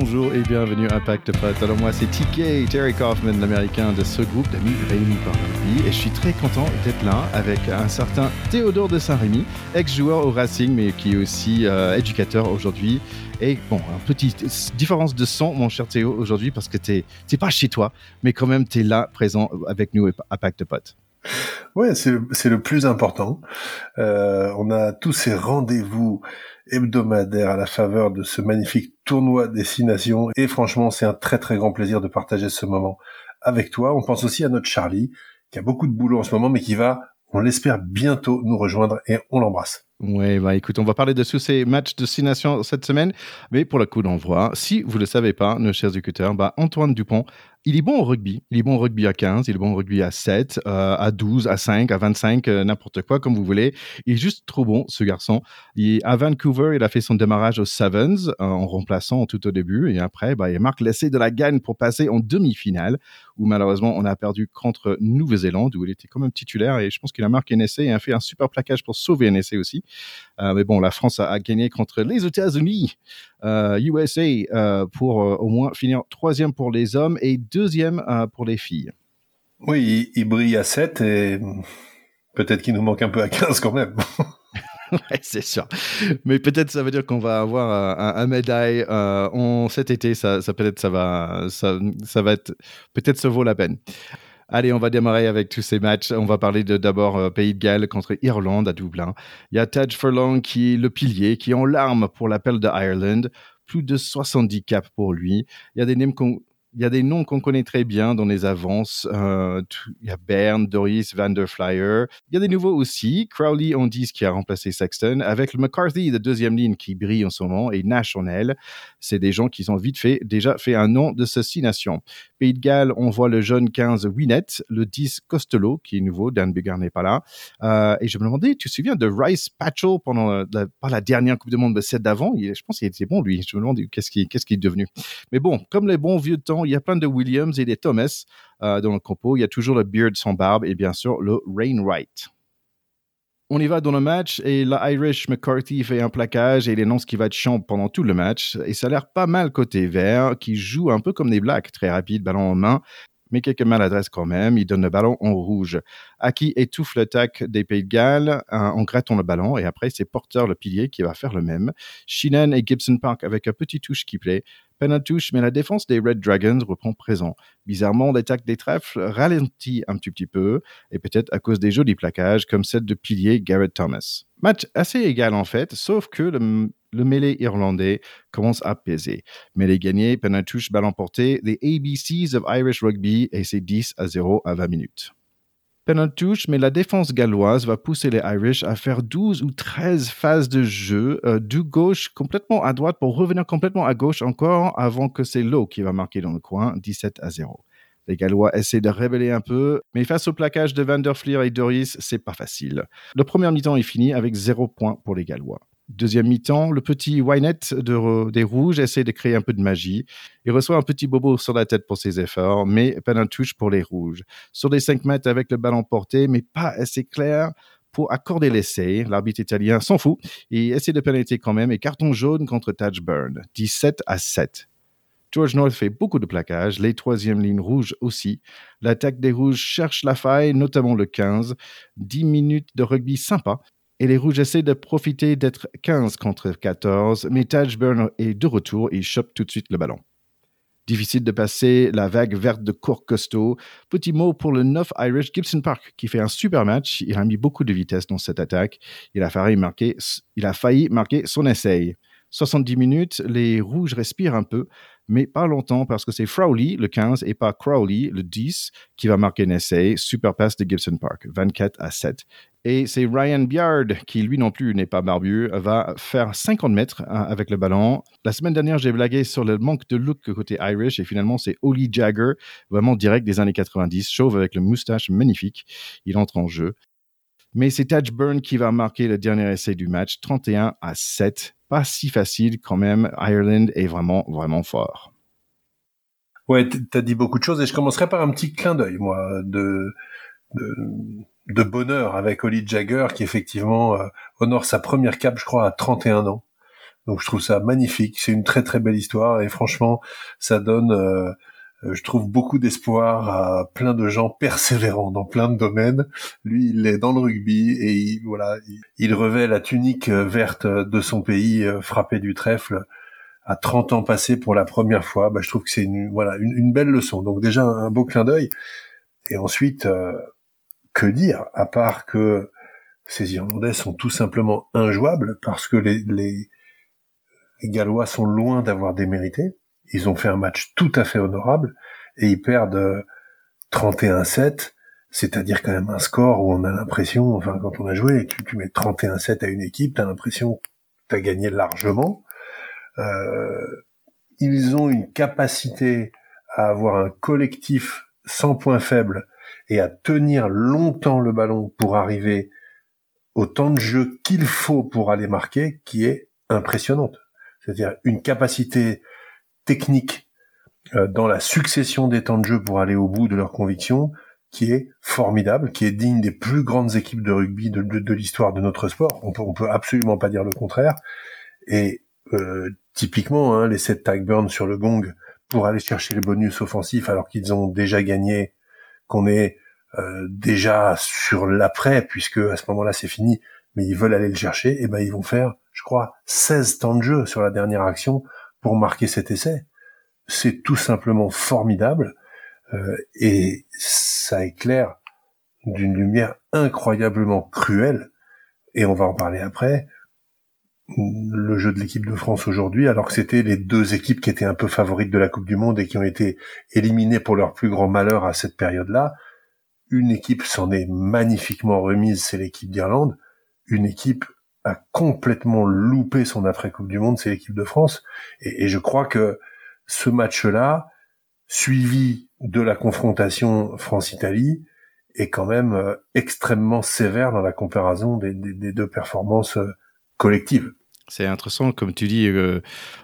bonjour et bienvenue à Impact Pot. Alors moi c'est TK, Terry Kaufman, l'américain de ce groupe d'amis réunis par rugby et je suis très content d'être là avec un certain Théodore de Saint-Rémy, ex-joueur au Racing mais qui est aussi euh, éducateur aujourd'hui. Et bon, un petit différence de son, mon cher Théo, aujourd'hui parce que tu n'es pas chez toi, mais quand même tu es là présent avec nous à Pacte Pot. Ouais, c'est le, plus important. Euh, on a tous ces rendez-vous hebdomadaires à la faveur de ce magnifique tournoi Destination. Et franchement, c'est un très très grand plaisir de partager ce moment avec toi. On pense aussi à notre Charlie, qui a beaucoup de boulot en ce moment, mais qui va, on l'espère, bientôt nous rejoindre et on l'embrasse. Oui, bah écoute, on va parler de tous ces matchs de destination cette semaine, mais pour le coup d'envoi, si vous ne le savez pas, nos chers écouteurs, bah Antoine Dupont il est bon au rugby. Il est bon au rugby à 15, il est bon au rugby à 7, euh, à 12, à 5, à 25, euh, n'importe quoi, comme vous voulez. Il est juste trop bon, ce garçon. Il, à Vancouver, il a fait son démarrage aux Sevens euh, en remplaçant tout au début. Et après, bah, il marque l'essai de la gagne pour passer en demi-finale, où malheureusement, on a perdu contre Nouvelle-Zélande, où il était quand même titulaire. Et je pense qu'il a marqué un essai et a fait un super plaquage pour sauver un essai aussi. Mais bon, la France a, a gagné contre les États-Unis. USA euh, euh, pour euh, au moins finir troisième pour les hommes et deuxième pour les filles. Oui, il, brille à 7 et peut-être qu'il nous manque un peu à 15 quand même. ouais, c'est sûr. Mais peut-être ça veut dire qu'on va avoir un, médaille cet été. Ça, ça peut-être ça va, ça, ça va être peut-être ça vaut la peine. Allez, on va démarrer avec tous ces matchs. On va parler d'abord euh, Pays de Galles contre Irlande à Dublin. Il y a Taj Furlong qui est le pilier, qui est en larmes pour l'appel de Ireland. Plus de 70 caps pour lui. Il y a des noms qu'on connaît très bien dans les avances. Euh, il y a Bern, Doris, Van der Flyer. Il y a des nouveaux aussi. Crowley en 10 qui a remplacé Sexton, avec McCarthy de deuxième ligne qui brille en ce moment et Nash en elle. C'est des gens qui ont vite fait, déjà fait un nom de ces six. De Galles, on voit le jeune 15 Winnet, le 10 Costello qui est nouveau, Dan Bigard n'est pas là. Euh, et je me demandais, tu te souviens de Rice Patchell pendant la, dernière Coupe du Monde, de celle d'avant? Je pense qu'il était bon lui. Je me demande qu'est-ce qu'il est devenu? Mais bon, comme les bons vieux temps, il y a plein de Williams et des Thomas euh, dans le compo. Il y a toujours le Beard sans barbe et bien sûr le Rainwright. On y va dans le match et l'Irish McCarthy fait un plaquage et il énonce qu'il va être champ pendant tout le match. Et ça a l'air pas mal côté vert, qui joue un peu comme des Blacks, très rapide, ballon en main, mais quelques maladresses quand même. Il donne le ballon en rouge. Aki étouffe l'attaque des Pays de Galles en grattant le ballon et après c'est Porter le pilier qui va faire le même. Sheenan et Gibson Park avec un petit touche qui plaît touche, mais la défense des Red Dragons reprend présent. Bizarrement, l'attaque des trèfles ralentit un petit, peu, et peut-être à cause des jolis plaquages comme celle de pilier Garrett Thomas. Match assez égal en fait, sauf que le, le mêlé irlandais commence à peser. Mêlée gagnée, Penatouche balle emportée, les ABCs of Irish Rugby, et c'est 10 à 0 à 20 minutes touche, mais la défense galloise va pousser les Irish à faire 12 ou 13 phases de jeu euh, du gauche complètement à droite pour revenir complètement à gauche encore avant que c'est Lowe qui va marquer dans le coin 17 à 0. Les Gallois essaient de révéler un peu, mais face au plaquage de Van et Doris, c'est pas facile. Le premier mi-temps est fini avec 0 points pour les Gallois. Deuxième mi-temps, le petit Wynette de, des Rouges essaie de créer un peu de magie. Il reçoit un petit bobo sur la tête pour ses efforts, mais pas d'un touche pour les Rouges. Sur les 5 mètres avec le ballon porté, mais pas assez clair pour accorder l'essai. L'arbitre italien s'en fout et essaie de pénaliser quand même et carton jaune contre Taj Burn, 17 à 7. George North fait beaucoup de plaquages, les troisièmes lignes rouges aussi. L'attaque des rouges cherche la faille, notamment le 15. 10 minutes de rugby sympa, et les Rouges essaient de profiter d'être 15 contre 14, mais Tajburn est de retour et chope tout de suite le ballon. Difficile de passer la vague verte de court costaud. Petit mot pour le 9 Irish Gibson Park qui fait un super match. Il a mis beaucoup de vitesse dans cette attaque. Il a failli marquer, il a failli marquer son essai. 70 minutes, les rouges respirent un peu, mais pas longtemps parce que c'est Frowley, le 15, et pas Crowley, le 10, qui va marquer un essai. Super passe de Gibson Park, 24 à 7. Et c'est Ryan Biard, qui lui non plus n'est pas barbu, va faire 50 mètres hein, avec le ballon. La semaine dernière, j'ai blagué sur le manque de look côté Irish, et finalement, c'est Oli Jagger, vraiment direct des années 90, chauve avec le moustache magnifique. Il entre en jeu. Mais c'est Taj Burn qui va marquer le dernier essai du match, 31 à 7. Pas si facile quand même. Ireland est vraiment, vraiment fort. Ouais, t'as dit beaucoup de choses et je commencerai par un petit clin d'œil, moi, de, bonheur avec Oli Jagger qui effectivement euh, honore sa première cape, je crois, à 31 ans. Donc je trouve ça magnifique. C'est une très très belle histoire et franchement, ça donne, euh, je trouve beaucoup d'espoir à plein de gens persévérants dans plein de domaines. Lui, il est dans le rugby et il, voilà, il, revêt la tunique verte de son pays, frappé du trèfle à 30 ans passés pour la première fois. Bah, je trouve que c'est une, voilà une, belle leçon. Donc déjà un, beau clin d'œil. Et ensuite, que dire à part que ces Irlandais sont tout simplement injouables parce que les, Gallois sont loin d'avoir démérité. Ils ont fait un match tout à fait honorable et ils perdent 31-7, c'est-à-dire quand même un score où on a l'impression, enfin quand on a joué, tu, tu mets 31-7 à une équipe, t'as l'impression que t'as gagné largement. Euh, ils ont une capacité à avoir un collectif sans point faible et à tenir longtemps le ballon pour arriver au temps de jeu qu'il faut pour aller marquer qui est impressionnante. C'est-à-dire une capacité technique euh, dans la succession des temps de jeu pour aller au bout de leurs convictions qui est formidable, qui est digne des plus grandes équipes de rugby de, de, l'histoire de notre sport. On peut, on peut absolument pas dire le contraire. Et euh, typiquement, hein, les 7 tag burn sur le gong pour aller chercher les bonus offensifs alors qu'ils ont déjà gagné, qu'on est euh, déjà sur l'après, puisque à ce moment-là c'est fini, mais ils veulent aller le chercher, et ben ils vont faire, je crois, 16 temps de jeu sur la dernière action pour marquer cet essai. C'est tout simplement formidable, euh, et ça éclaire d'une lumière incroyablement cruelle, et on va en parler après, le jeu de l'équipe de France aujourd'hui, alors que c'était les deux équipes qui étaient un peu favorites de la Coupe du Monde et qui ont été éliminées pour leur plus grand malheur à cette période-là, une équipe s'en est magnifiquement remise, c'est l'équipe d'Irlande. Une équipe a complètement loupé son après-coupe du monde, c'est l'équipe de France. Et, je crois que ce match-là, suivi de la confrontation France-Italie, est quand même euh, extrêmement sévère dans la comparaison des deux performances euh, collectives. C'est intéressant, comme tu dis, euh,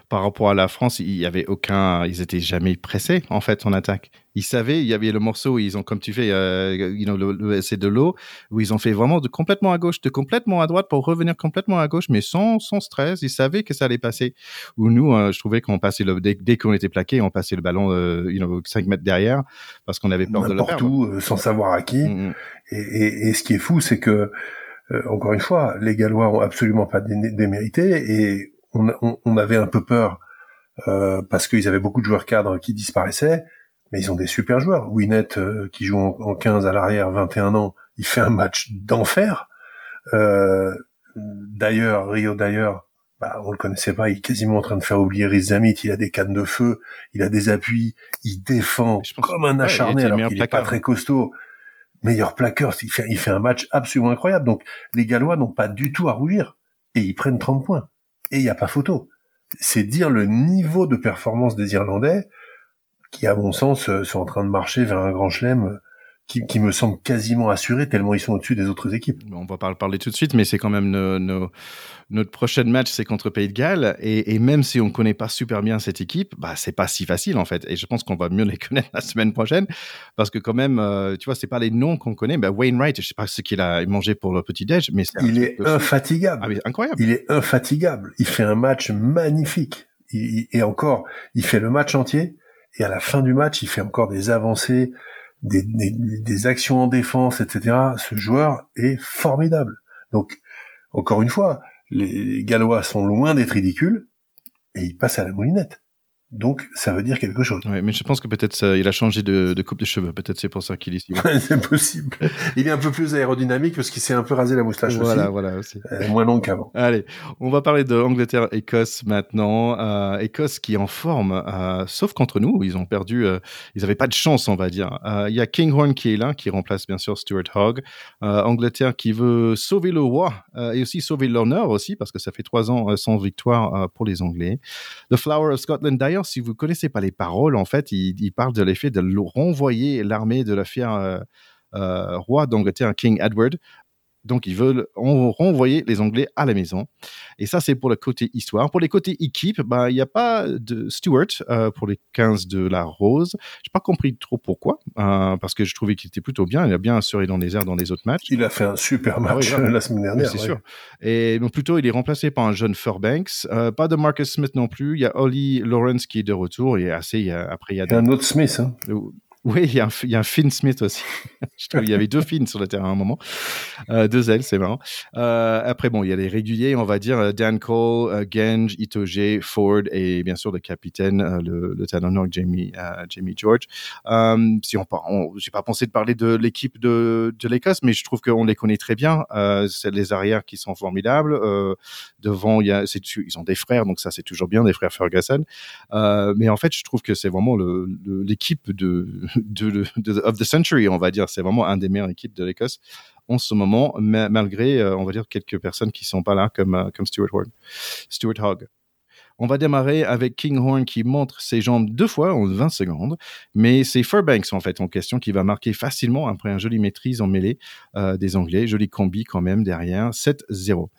par rapport à la France, il y avait aucun, ils étaient jamais pressés en fait en attaque. Ils savaient, il y avait le morceau, ils ont comme tu fais, euh, le, c'est de l'eau où ils ont fait vraiment de complètement à gauche, de complètement à droite pour revenir complètement à gauche, mais sans, sans stress. Ils savaient que ça allait passer. Ou nous, euh, je trouvais qu'on passait le dès, dès qu'on était plaqué, on passait le ballon, euh, you know, 5 mètres derrière parce qu'on avait peur de le perdre. Où, euh, sans savoir à qui. Mm, mm. Et, et, et, ce qui est fou, c'est que euh, encore une fois, les Gallois ont absolument pas démérité et on, avait un peu peur euh, parce qu'ils avaient beaucoup de joueurs cadres qui disparaissaient, mais ils ont des super joueurs. Winnet euh, qui joue en, 15 à l'arrière, 21 ans, il fait un match d'enfer. d'ailleurs, Rio d'ailleurs, bah, on le connaissait pas, il est quasiment en train de faire oublier Riz Zamit, il a des cannes de feu, il a des appuis, il défend comme un acharné alors qu'il est pas très costaud meilleur plaqueur, il fait, un match absolument incroyable. Donc les Gallois n'ont pas du tout à rougir et ils prennent 30 points. Et il n'y a pas photo. C'est dire le niveau de performance des Irlandais qui, à mon sens, euh, sont en train de marcher vers un grand chelem qui, me semble quasiment assuré tellement ils sont au-dessus des autres équipes. On va pas parler tout de suite, mais c'est quand même notre prochain match, c'est contre Pays de Galles. Et, même si on connaît pas super bien cette équipe, bah, c'est pas si facile en fait. Et je pense qu'on va mieux les connaître la semaine prochaine parce que quand même, euh, tu vois, c'est pas les noms qu'on connaît. Bah, Wainwright, je sais pas ce qu'il a mangé pour le petit déj, mais il est infatigable. Ah, incroyable. Il est infatigable. Il fait un match magnifique. et encore, il fait le match entier. Et à la fin du match, il fait encore des avancées des, actions en défense, etc. Ce joueur est formidable. Donc, encore une fois, les Gallois sont loin d'être ridicules et ils passent à la moulinette. Donc, ça veut dire quelque chose. Oui, mais je pense que peut-être il a changé de, de, coupe de cheveux. Peut-être c'est pour ça qu'il est ici. c'est possible. Il est un peu plus aérodynamique parce qu'il s'est un peu rasé la moustache voilà, aussi. Voilà, aussi. Euh, moins long qu'avant. Allez, on va parler de Angleterre-Écosse maintenant. Euh, Écosse qui est en forme, euh, sauf contre nous. Ils ont perdu. Ils n'avaient pas de chance, on va dire. Il y a Kinghorn qui est là, qui remplace bien sûr Stuart Hogg. Angleterre qui veut sauver le roi et aussi sauver l'honneur aussi parce que ça fait trois ans sans victoire pour les Anglais. The Flower of Scotland, d'ailleurs si vous connaissez pas les paroles, en fait, il, parle de l'effet de renvoyer l'armée de la fière euh, euh, roi d'Angleterre, King Edward, Donc, ils veulent renvoyer les Anglais à la maison. Et ça, c'est pour le côté histoire. Pour les côtés équipe, bah, il n'y a pas de Stewart euh, pour les 15 de la Rose. J'ai pas compris trop pourquoi, euh, parce que je trouvais qu'il était plutôt bien. Il a bien assuré dans les airs dans les autres matchs. Il a fait un super ah match la semaine dernière. C'est sûr. Et donc, plutôt, il est remplacé par un jeune Furbanks. Euh, pas de Marcus Smith non plus. Il y a Ollie Lawrence qui est de retour. Et assez, après, il y a, un autre Smith. Hein. Oui, il y, a un, Finn Smith aussi. il y avait deux Finns sur le terrain à un moment. Euh, deux ailes, c'est marrant. Euh, après, bon, il y a les réguliers, on va dire euh, Dan Cole, euh, Genge, Itoge, Ford et bien sûr le capitaine, le, le talonneur Jamie, Jamie George. si on, on j'ai pas pensé de parler de l'équipe de, de l'Écosse, mais je trouve qu'on les connaît très bien. c'est les arrières qui sont formidables. devant, ils ont des frères, donc ça c'est toujours bien, des frères Ferguson. mais en fait, je trouve que c'est vraiment l'équipe le, de of the century, on va dire. C'est vraiment un des meilleures équipes de l'Écosse en ce moment, malgré, euh, on va dire, quelques personnes qui sont pas là, comme, euh, comme Stuart, Hogg. Stuart Hogg. On va démarrer avec Kinghorn qui montre ses jambes deux fois en 20 secondes, mais c'est Furbanks en fait en question qui va marquer facilement après un joli maîtrise en mêlée euh, des Anglais, joli combi quand même derrière, 7-0.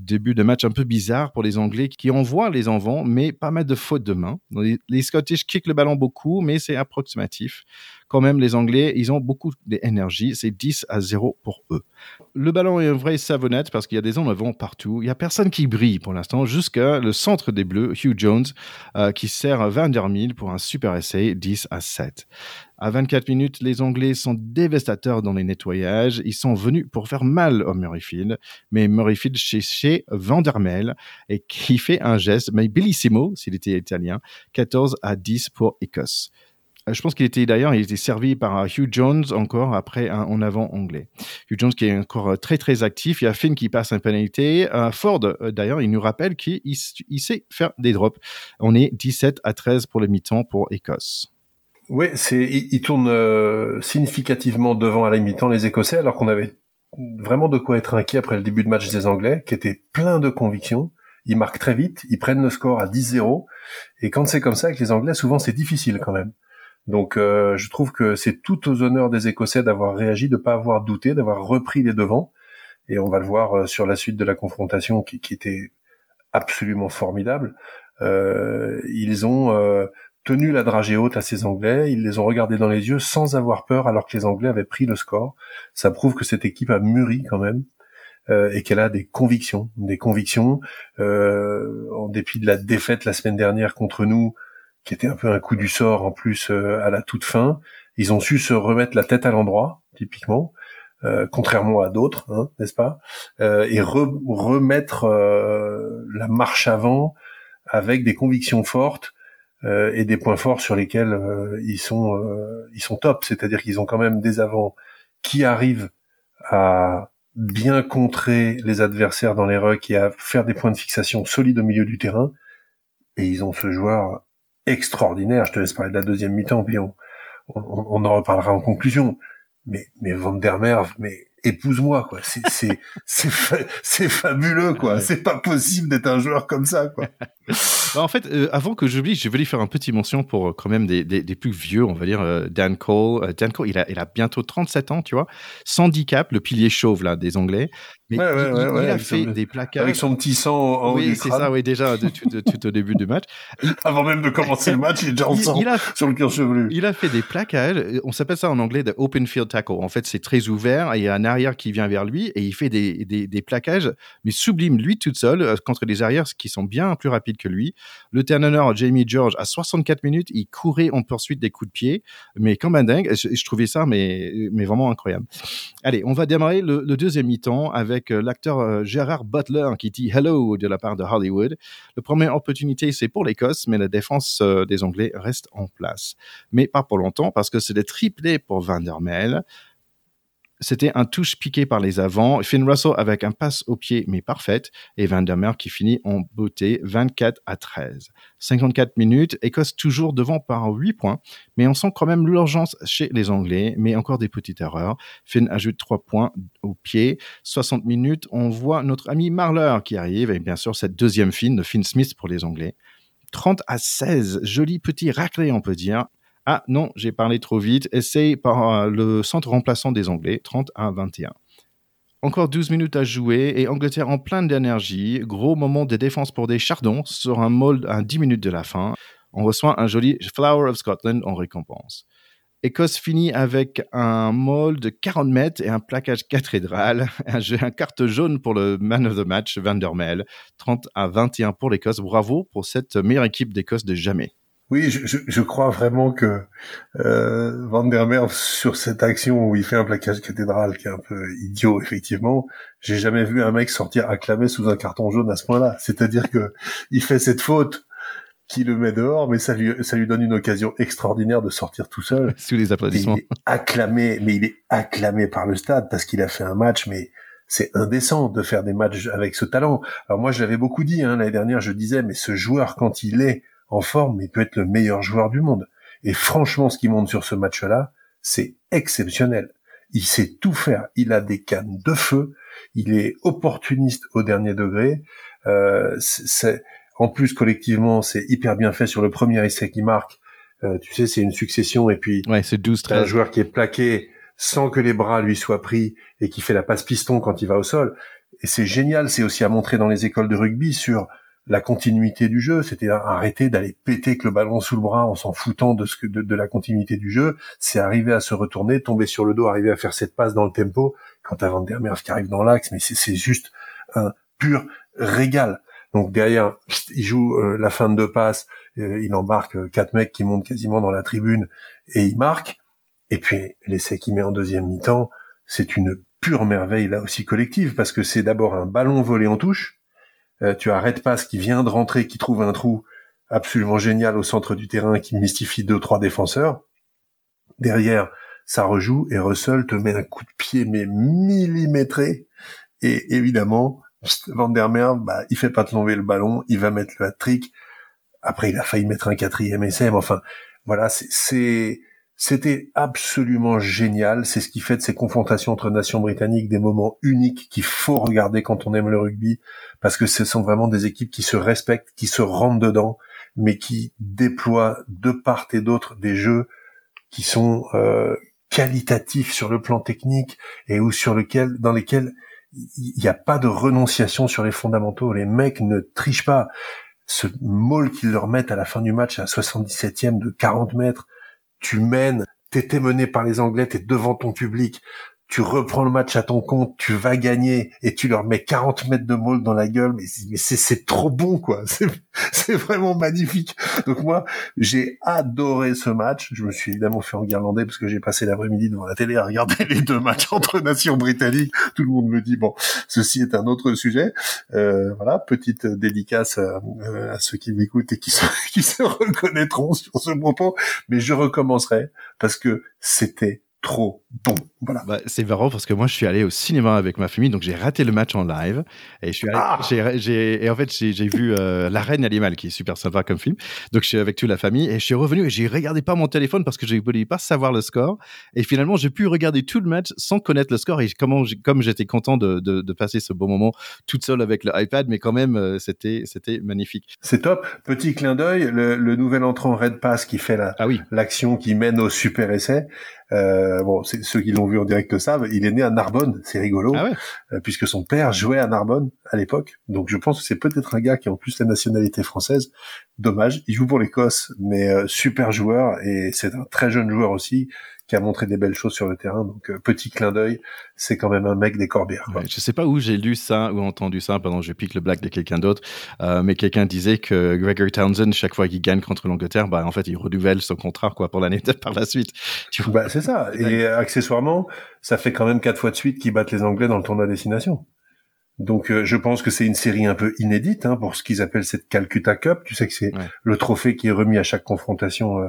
Début de match un peu bizarre pour les Anglais qui envoient les envants, mais pas mal de fautes de main. Les, Scottish kick le ballon beaucoup, mais c'est approximatif quand même, les Anglais, ils ont beaucoup d'énergie. C'est 10 à 0 pour eux. Le ballon est un vrai savonnette parce qu'il y a des en avant partout. Il y a personne qui brille pour l'instant jusqu'à le centre des Bleus, Hugh Jones, euh, qui sert Vandermeer pour un super essai, 10 à 7. À 24 minutes, les Anglais sont dévastateurs dans les nettoyages. Ils sont venus pour faire mal au Murrayfield. Mais Murrayfield chez, Vandermel et qui fait un geste, mais bellissimo s'il était italien, 14 à 10 pour Écosse. Euh, je pense qu'il était d'ailleurs, il était servi par euh, Hugh Jones encore après un en avant anglais. Hugh Jones qui est encore euh, très très actif. Il y a Finn qui passe un pénalité. Ford d'ailleurs, il nous rappelle qu'il il sait faire des drops. On est 17 à 13 pour le mi-temps pour Écosse. Oui, c'est il, tourne significativement devant à la mi-temps les Écossais alors qu'on avait vraiment de quoi être inquiet après le début de match des Anglais qui était plein de conviction. Ils marquent très vite, ils prennent le score à 10-0 et quand c'est comme ça avec les Anglais, souvent c'est difficile quand même. Donc euh, je trouve que c'est tout aux honneurs des Écossais d'avoir réagi, de pas avoir douté, d'avoir repris les devants. Et on va le voir euh, sur la suite de la confrontation qui, qui était absolument formidable. Euh, ils ont euh, tenu la dragée haute à ces Anglais, ils les ont regardés dans les yeux sans avoir peur alors que les Anglais avaient pris le score. Ça prouve que cette équipe a mûri quand même. Euh, et qu'elle a des convictions, des convictions. en dépit de la défaite la semaine dernière contre nous, qui était un peu un coup du sort en plus euh, à la toute fin. Ils ont su se remettre la tête à l'endroit, typiquement, euh, contrairement à d'autres, hein, n'est-ce pas euh, Et remettre la marche avant avec des convictions fortes et des points forts sur lesquels ils sont ils sont top. C'est-à-dire qu'ils ont quand même des avants qui arrivent à bien contrer les adversaires dans les rucks et à faire des points de fixation solides au milieu du terrain. Et ils ont ce joueur extraordinaire. Je te laisse parler de la deuxième mi-temps, puis on, on, en reparlera en conclusion. Mais, mais Van der Merve, mais épouse-moi, quoi. C'est, c'est, c'est, c'est fabuleux, quoi. C'est pas possible d'être un joueur comme ça, quoi. Bah, en fait, euh, avant que j'oublie, je voulais faire un petit mention pour euh, quand même des, des, des plus vieux, on va dire, euh, Dan Cole. Dan Cole, il a, il a bientôt 37 ans, tu vois. Handicap, le pilier chauve, là, des Anglais. Mais ouais, ouais, il, ouais, il, a fait des plaquages. Avec son petit sang en Oui, c'est ça, oui, déjà, de, de, tout au début du match. Avant même de commencer le match, il est déjà en sang a, sur le cœur chevelu. Il a fait des plaquages. On s'appelle ça en anglais de open field tackle. En fait, c'est très ouvert. Il y a un arrière qui vient vers lui et il fait des, des, des plaquages, mais sublime, lui tout seul, contre des arrières qui sont bien plus rapides que lui. Le Ternaner, Jamie George, à 64 minutes, il courait en poursuite des coups de pied, mais comme un dingue. Je, trouvais ça, mais, mais vraiment incroyable. Allez, on va démarrer le, deuxième mi-temps avec euh, l'acteur euh, Gérard Butler qui dit hello de la part de Hollywood. La première opportunité, c'est pour l'Écosse, mais la défense euh, des Anglais reste en place. Mais pas pour longtemps parce que c'est des triplés pour Van der. C'était un touche piqué par les avants. Finn Russell avec un passe au pied, mais parfaite. Et Van der qui finit en beauté 24 à 13. 54 minutes. Écosse toujours devant par 8 points. Mais on sent quand même l'urgence chez les Anglais. Mais encore des petites erreurs. Finn ajoute 3 points au pied. 60 minutes. On voit notre ami Marler qui arrive. Et bien sûr, cette deuxième Finn de Finn Smith pour les Anglais. 30 à 16. Joli petit raclé, on peut dire. Ah non, j'ai parlé trop vite. Essaye par euh, le centre remplaçant des Anglais, 30 à 21. Encore 12 minutes à jouer et Angleterre en pleine d'énergie. Gros moment de défense pour des chardons sur un mold à 10 minutes de la fin. On reçoit un joli Flower of Scotland en récompense. Écosse finit avec un mold de 40 mètres et un plaquage cathédral. Un, jeu, un carte jaune pour le man of the match, Van der 30 à 21 pour l'Écosse. Bravo pour cette meilleure équipe d'Écosse de jamais. Oui, je, je, crois vraiment que euh, Van der Merwe sur cette action où il fait un plaquage cathédral qui est un peu idiot effectivement, j'ai jamais vu un mec sortir acclamé sous un carton jaune à ce point-là. C'est-à-dire que il fait cette faute qui le met dehors, mais ça lui ça lui donne une occasion extraordinaire de sortir tout seul. Sous les applaudissements. il est acclamé, mais il est acclamé par le stade parce qu'il a fait un match, mais c'est indécent de faire des matchs avec ce talent. Alors moi, je l'avais beaucoup dit hein, l'année dernière, je disais, mais ce joueur quand il est en forme, il peut être le meilleur joueur du monde. Et franchement, ce qui monte sur ce match-là, c'est exceptionnel. Il sait tout faire. Il a des cannes de feu. Il est opportuniste au dernier degré. Euh, c'est, en plus, collectivement, c'est hyper bien fait sur le premier essai qui marque. Euh, tu sais, c'est une succession et puis ouais, c'est 12 un joueur qui est plaqué sans que les bras lui soient pris et qui fait la passe piston quand il va au sol. Et c'est génial. C'est aussi à montrer dans les écoles de rugby sur la continuité du jeu, c'était arrêter d'aller péter que le ballon sous le bras en s'en foutant de ce que de, la continuité du jeu, c'est arriver à se retourner, tomber sur le dos, arriver à faire cette passe dans le tempo quand t'as Van der Merwe qui arrive dans l'axe, mais c'est juste un pur régal. Donc derrière, il joue euh, la fin de deux passes, euh, il embarque euh, quatre mecs qui montent quasiment dans la tribune et il marque. Et puis l'essai qu'il met en deuxième mi-temps, c'est une pure merveille là aussi collective parce que c'est d'abord un ballon volé en touche, euh, tu as Red Pass qui vient de rentrer, qui trouve un trou absolument génial au centre du terrain, qui mystifie deux trois défenseurs. Derrière, ça rejoue et Russell te met un coup de pied mais millimétré. Et évidemment, Van der bah, il fait pas tomber le ballon, il va mettre le hat-trick. Après, il a failli mettre un quatrième essai, enfin, voilà, c'est c'était absolument génial. C'est ce qui fait de ces confrontations entre nations britanniques des moments uniques qu'il faut regarder quand on aime le rugby, parce que ce sont vraiment des équipes qui se respectent, qui se rentrent dedans, mais qui déploient de part et d'autre des jeux qui sont euh, qualitatifs sur le plan technique et ou sur lequel, dans lesquels il n'y a pas de renonciation sur les fondamentaux. Les mecs ne trichent pas. Ce maul qu'ils leur mettent à la fin du match à 77e de 40 mètres, tu mènes, t'étais mené par les Anglais, t'es devant ton public, tu reprends le match à ton compte, tu vas gagner et tu leur mets 40 mètres de mold dans la gueule, mais, c'est trop bon quoi, c'est vraiment magnifique. Donc moi j'ai adoré ce match. Je me suis évidemment fait en guirlandais parce que j'ai passé l'après-midi devant la télé à regarder les deux matchs entre nations britanniques. Tout le monde me dit bon, ceci est un autre sujet. Euh, voilà, petite dédicace à, ceux qui m'écoutent et qui se reconnaîtront sur ce propos, mais je recommencerai parce que c'était trop bon. Voilà. Bah, c'est marrant parce que moi, je suis allé au cinéma avec ma famille, donc j'ai raté le match en live. Et je suis allé, ah j'ai, et en fait, j'ai, vu euh, La Reine Animale, qui est super sympa comme film. Donc, je suis avec toute la famille et je suis revenu et j'ai regardé pas mon téléphone parce que je voulais pas savoir le score. Et finalement, j'ai pu regarder tout le match sans connaître le score. Et comment, comme j'étais content de, de, de, passer ce bon moment toute seule avec le iPad, mais quand même, euh, c'était, c'était magnifique. C'est top. Petit clin d'œil, le, le nouvel entrant Red Pass qui fait la, ah oui. qui mène au super essai. Euh, bon, ceux qui l'ont vu en direct savent, il est né à Narbonne, c'est rigolo, ah euh, puisque son père jouait à Narbonne à l'époque. Donc je pense que c'est peut-être un gars qui a en plus la nationalité française. Dommage, il joue pour l'Écosse, mais euh, super joueur et c'est un très jeune joueur aussi qui a montré des belles choses sur le terrain. Donc, euh, petit clin d'œil, c'est quand même un mec des Corbières. Quoi. je sais pas où j'ai lu ça ou entendu ça, pardon, je pique le blague de quelqu'un d'autre, euh, mais quelqu'un disait que Gregory Townsend, chaque fois qu'il gagne contre l'Angleterre, bah, en fait, il renouvelle son contrat, quoi, pour l'année par la suite. Tu vois? Bah, c'est ça. Et accessoirement, ça fait quand même quatre fois de suite qu'ils battent les Anglais dans le tournoi destination. Donc euh, je pense que c'est une série un peu inédite hein, pour ce qu'ils appellent cette Calcutta Cup. Tu sais que c'est le trophée qui est remis à chaque confrontation euh,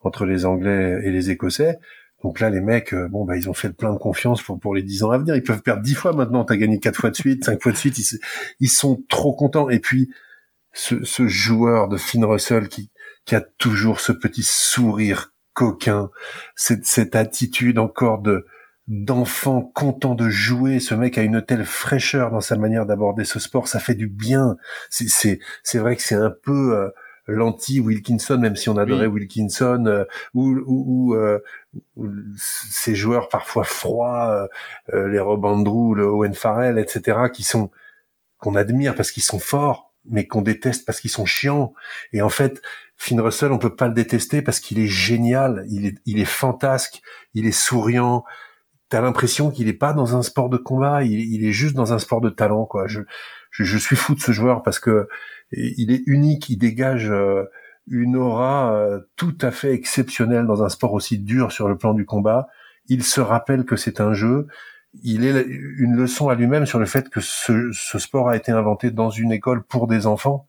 entre les Anglais et les Écossais. Donc là, les mecs, euh, bon, bah, ils ont fait le plein de confiance pour, pour les dix ans à venir. Ils peuvent perdre dix fois maintenant. T'as gagné quatre fois de suite, cinq fois de suite. Ils, ils sont trop contents. Et puis, ce, ce joueur de Finn Russell qui, qui a toujours ce petit sourire coquin, cette, cette attitude encore de d'enfant content de jouer. Ce mec a une telle fraîcheur dans sa manière d'aborder ce sport. Ça fait du bien. C'est c'est c'est vrai que c'est un peu euh, l'anti-Wilkinson, même si on adorait Wilkinson, euh, ou, ou, ou, ces joueurs parfois froids, les Rob Andrew, le Owen Farrell, etc., qui sont qu'on admire parce qu'ils sont forts, mais qu'on déteste parce qu'ils sont chiants. Et en fait, Finn Russell, on peut pas le détester parce qu'il est génial, il est, il est fantasque, il est souriant, t'as l'impression qu'il est pas dans un sport de combat, il, est juste dans un sport de talent, quoi. Je, je, suis fou de ce joueur parce que il est unique, il dégage euh, une aura euh, tout à fait exceptionnelle dans un sport aussi dur sur le plan du combat. Il se rappelle que c'est un jeu. Il est une leçon à lui-même sur le fait que ce, ce sport a été inventé dans une école pour des enfants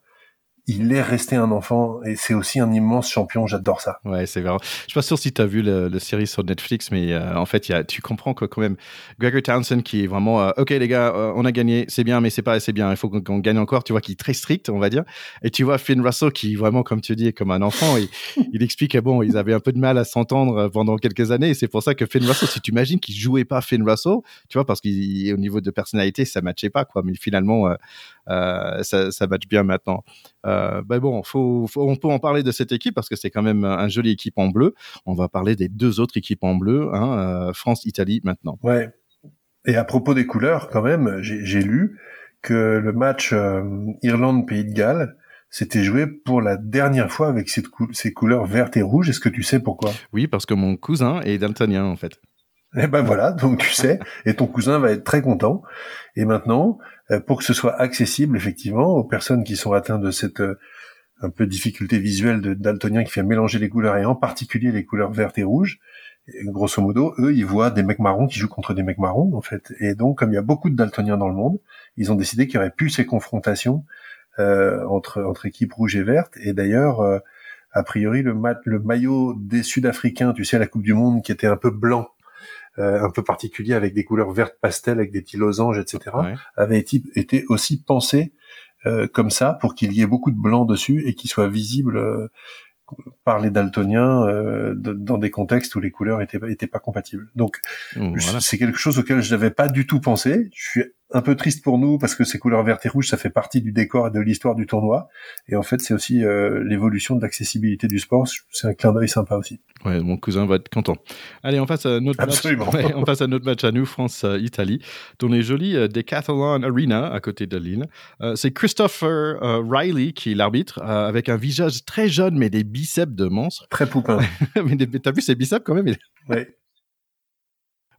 il est resté un enfant et c'est aussi un immense champion. J'adore ça. Ouais, c'est vrai. Je suis pas sûr si tu as vu le, série sur Netflix, mais euh, en fait, y a, tu comprends que quand même Gregor Townsend qui est vraiment euh, OK les gars, euh, on a gagné, c'est bien, mais c'est pas assez bien. Il faut qu'on gagne encore. Tu vois, qui est très strict, on va dire. Et tu vois Finn Russell qui vraiment, comme tu dis, est comme un enfant. Et, il explique que bon, ils avaient un peu de mal à s'entendre pendant quelques années. Et c'est pour ça que Finn Russell, si tu imagines qu'il jouait pas Finn Russell, tu vois, parce qu'au niveau de personnalité, ça matchait pas quoi. Mais finalement, ça, ça match bien maintenant. Euh, ben bon, faut, on peut en parler de cette équipe parce que c'est quand même un joli équipe en bleu. On va parler des deux autres équipes en bleu, hein, euh, France-Italie maintenant. Ouais. Et à propos des couleurs, quand même, j'ai lu que le match euh, Irlande-Pays de Galles s'était joué pour la dernière fois avec ces, ces couleurs vertes et rouges. Est-ce que tu sais pourquoi? Oui, parce que mon cousin est daltonien en fait. Eh ben voilà, donc tu sais, et ton cousin va être très content. Et maintenant, euh, pour que ce soit accessible effectivement aux personnes qui sont atteintes de cette euh, un peu difficulté visuelle de daltonien qui fait mélanger les couleurs et en particulier les couleurs vertes et rouges. grosso modo, eux, ils voient des mecs marrons qui jouent contre des mecs marrons en fait. Et donc, comme il y a beaucoup de daltoniens dans le monde, ils ont décidé qu'il y aurait plus ces confrontations euh, entre entre équipes rouges et vertes. Et d'ailleurs, euh, a priori, le, le maillot des Sud-Africains, tu sais, la Coupe du Monde, qui était un peu blanc un peu particulier avec des couleurs vertes pastel, avec des petits losanges, etc., avait été, été aussi pensé euh, comme ça pour qu'il y ait beaucoup de blanc dessus et qu'il soit visible euh, par les daltoniens euh, dans des contextes où les couleurs étaient, étaient pas compatibles. Donc c'est quelque chose auquel je n'avais pas du tout pensé. Je suis un peu triste pour nous parce que ces couleurs vertes et rouges, ça fait partie du décor et de l'histoire du tournoi. Et en fait, c'est aussi euh, l'évolution de l'accessibilité du sport. C'est un clin d'œil sympa aussi. Ouais, mon cousin va être content. Allez, on passe à notre Absolument. match. on passe à notre match à nous, France-Italie, dans les jolis euh, Decathlon Arena à côté de Lille. Euh, c'est Christopher Riley qui est l'arbitre, avec un visage très jeune mais des biceps de monstre. Très poupin. mais t'as vu ses biceps quand même? Oui.